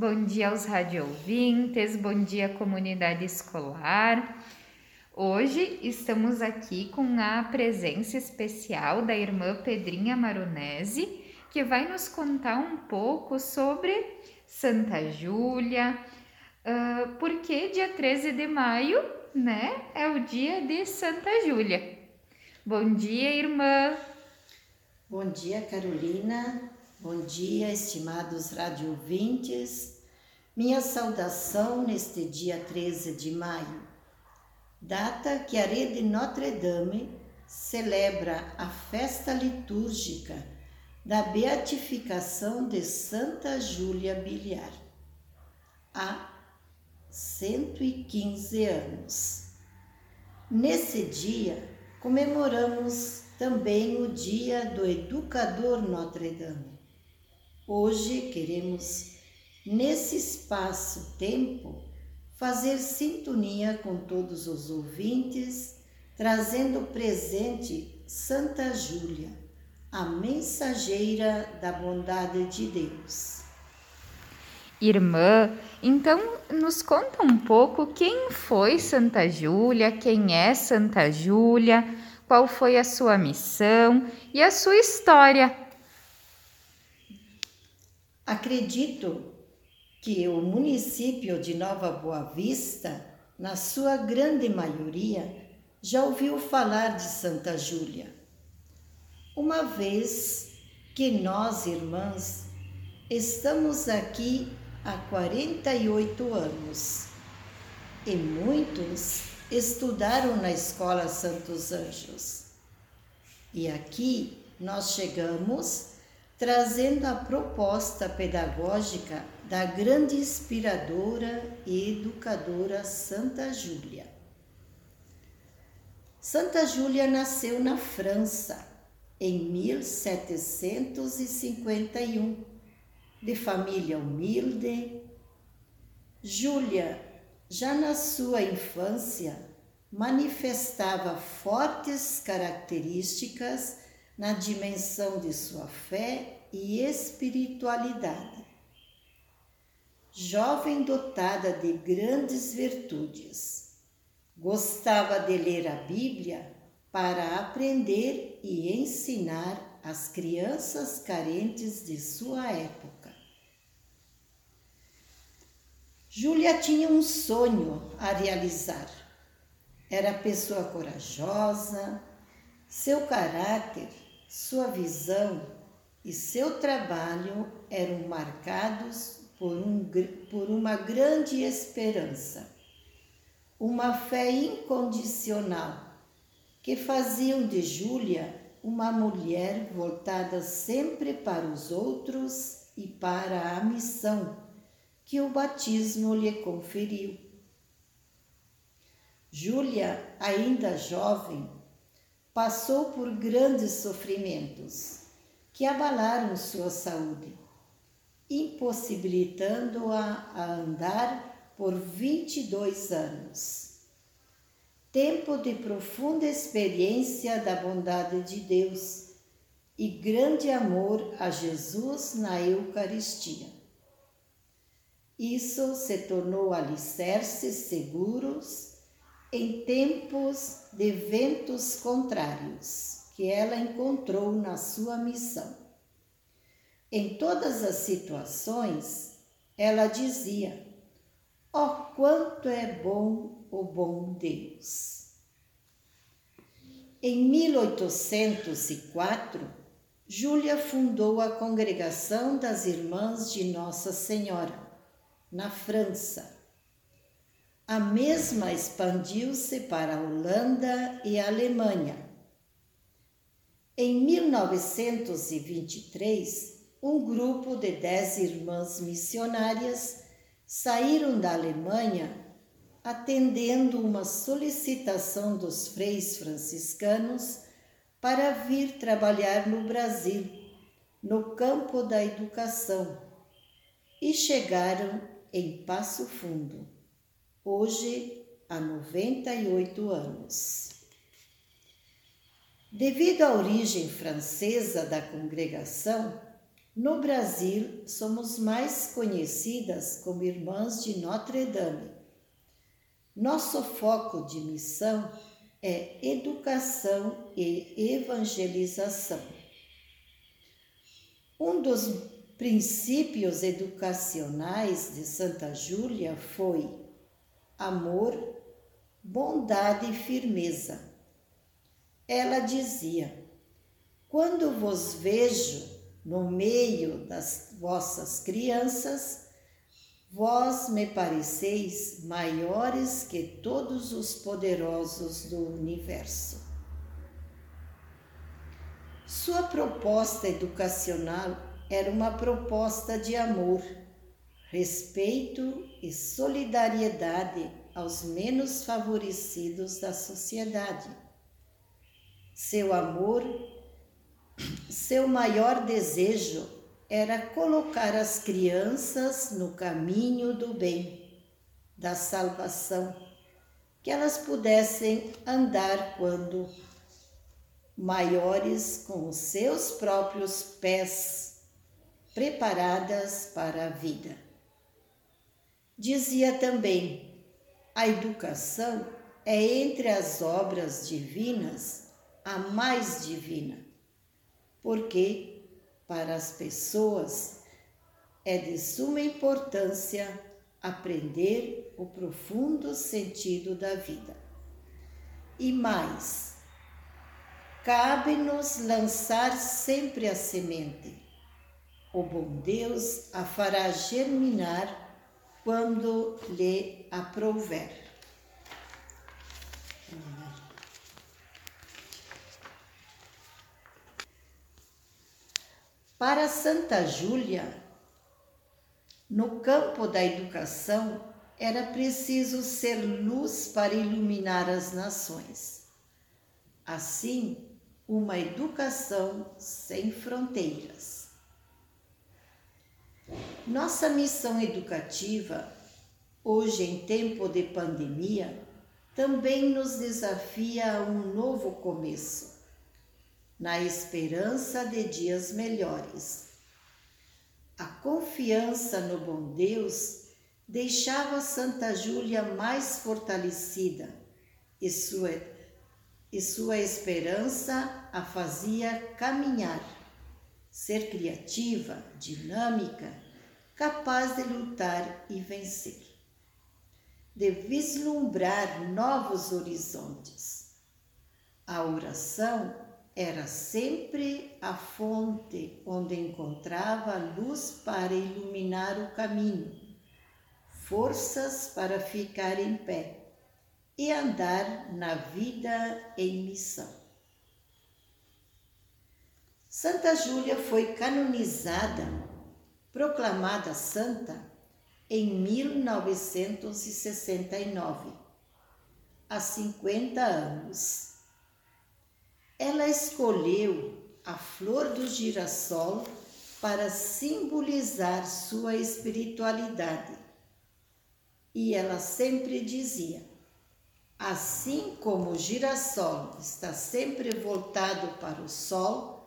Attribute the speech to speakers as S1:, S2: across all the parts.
S1: bom dia aos rádio ouvintes, bom dia comunidade escolar. Hoje estamos aqui com a presença especial da irmã Pedrinha Maronese, que vai nos contar um pouco sobre Santa Júlia, uh, porque dia 13 de maio, né, é o dia de Santa Júlia. Bom dia, irmã.
S2: Bom dia, Carolina. Bom dia, estimados radiovintes. Minha saudação neste dia 13 de maio, data que a rede Notre Dame celebra a festa litúrgica da beatificação de Santa Júlia Biliar. Há 115 anos. Nesse dia, comemoramos também o Dia do Educador Notre Dame Hoje queremos, nesse espaço-tempo, fazer sintonia com todos os ouvintes, trazendo presente Santa Júlia, a mensageira da bondade de Deus.
S1: Irmã, então nos conta um pouco quem foi Santa Júlia, quem é Santa Júlia, qual foi a sua missão e a sua história
S2: Acredito que o município de Nova Boa Vista, na sua grande maioria, já ouviu falar de Santa Júlia. Uma vez que nós, irmãs, estamos aqui há 48 anos e muitos estudaram na Escola Santos Anjos. E aqui nós chegamos trazendo a proposta pedagógica da grande inspiradora e educadora Santa Júlia. Santa Júlia nasceu na França em 1751, de família humilde. Júlia, já na sua infância, manifestava fortes características na dimensão de sua fé e espiritualidade. Jovem dotada de grandes virtudes, gostava de ler a Bíblia para aprender e ensinar as crianças carentes de sua época. Júlia tinha um sonho a realizar. Era pessoa corajosa, seu caráter sua visão e seu trabalho eram marcados por, um, por uma grande esperança, uma fé incondicional que faziam de Júlia uma mulher voltada sempre para os outros e para a missão que o batismo lhe conferiu. Júlia, ainda jovem, passou por grandes sofrimentos que abalaram sua saúde, impossibilitando-a a andar por 22 anos. Tempo de profunda experiência da bondade de Deus e grande amor a Jesus na Eucaristia. Isso se tornou alicerces seguros em tempos de ventos contrários que ela encontrou na sua missão. Em todas as situações, ela dizia: oh, quanto é bom o bom Deus! Em 1804, Júlia fundou a Congregação das Irmãs de Nossa Senhora, na França a mesma expandiu-se para a Holanda e a Alemanha. Em 1923, um grupo de dez irmãs missionárias saíram da Alemanha atendendo uma solicitação dos freis franciscanos para vir trabalhar no Brasil, no campo da educação, e chegaram em Passo Fundo hoje há 98 anos. Devido à origem francesa da congregação, No Brasil, somos mais conhecidas como Irmãs de Notre Dame. Nosso foco de missão é educação e evangelização. Um dos princípios educacionais de Santa Júlia foi amor, bondade e firmeza. Ela dizia: Quando vos vejo no meio das vossas crianças, vós me pareceis maiores que todos os poderosos do universo. Sua proposta educacional era uma proposta de amor, respeito e solidariedade aos menos favorecidos da sociedade. Seu amor seu maior desejo era colocar as crianças no caminho do bem, da salvação, que elas pudessem andar quando maiores com os seus próprios pés, preparadas para a vida. Dizia também: a educação é entre as obras divinas a mais divina porque para as pessoas é de suma importância aprender o profundo sentido da vida. E mais, cabe-nos lançar sempre a semente. O bom Deus a fará germinar quando lhe aprouver. Para Santa Júlia, no campo da educação, era preciso ser luz para iluminar as nações. Assim, uma educação sem fronteiras. Nossa missão educativa, hoje em tempo de pandemia, também nos desafia a um novo começo na esperança de dias melhores. A confiança no bom Deus deixava Santa Júlia mais fortalecida e sua, e sua esperança a fazia caminhar, ser criativa, dinâmica, capaz de lutar e vencer, de vislumbrar novos horizontes. A oração era sempre a fonte onde encontrava luz para iluminar o caminho, forças para ficar em pé e andar na vida em missão. Santa Júlia foi canonizada, proclamada santa em 1969, há 50 anos ela escolheu a flor do girassol para simbolizar sua espiritualidade. E ela sempre dizia: assim como o girassol está sempre voltado para o sol,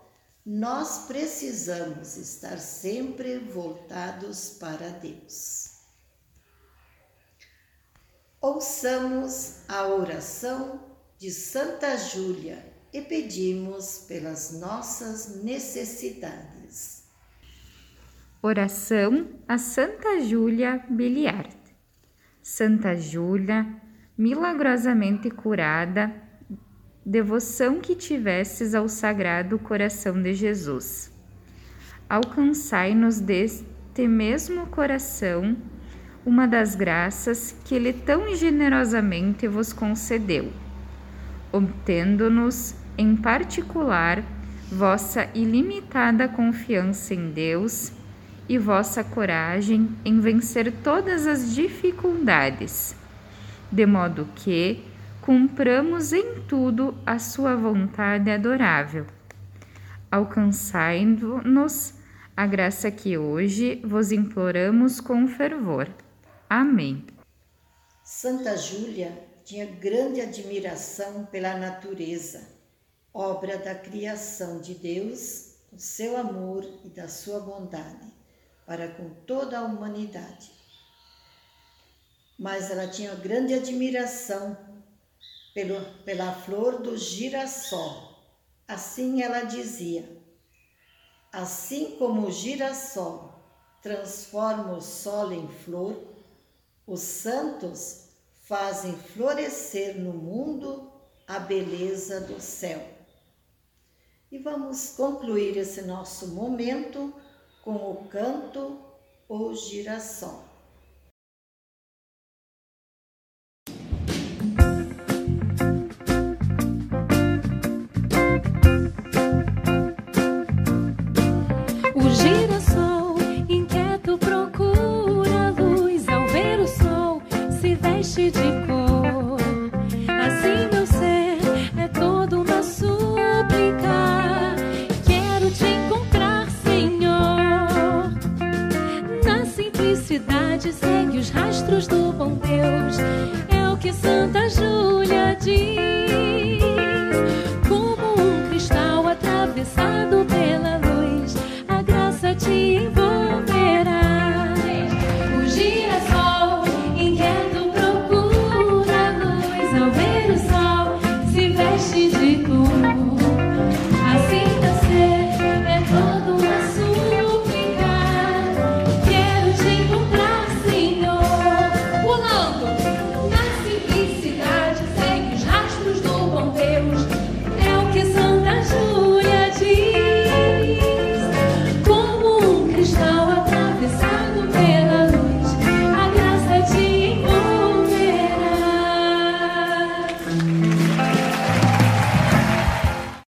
S2: nós precisamos estar sempre voltados para Deus. Ouçamos a oração de Santa Júlia e pedimos pelas nossas necessidades.
S1: Oração a Santa Júlia Biliard. Santa Júlia, milagrosamente curada, devoção que tivesses ao Sagrado Coração de Jesus. Alcançai-nos deste mesmo coração uma das graças que Ele tão generosamente vos concedeu, obtendo-nos em particular, vossa ilimitada confiança em Deus e vossa coragem em vencer todas as dificuldades, de modo que cumpramos em tudo a sua vontade adorável. Alcançai-nos a graça que hoje vos imploramos com fervor. Amém.
S2: Santa Júlia tinha grande admiração pela natureza obra da criação de Deus do seu amor e da sua bondade para com toda a humanidade. Mas ela tinha grande admiração pelo, pela flor do girassol. Assim ela dizia: Assim como o girassol transforma o solo em flor, os santos fazem florescer no mundo a beleza do céu. E vamos concluir esse nosso momento com o canto O Girassol.
S3: Atravessado pela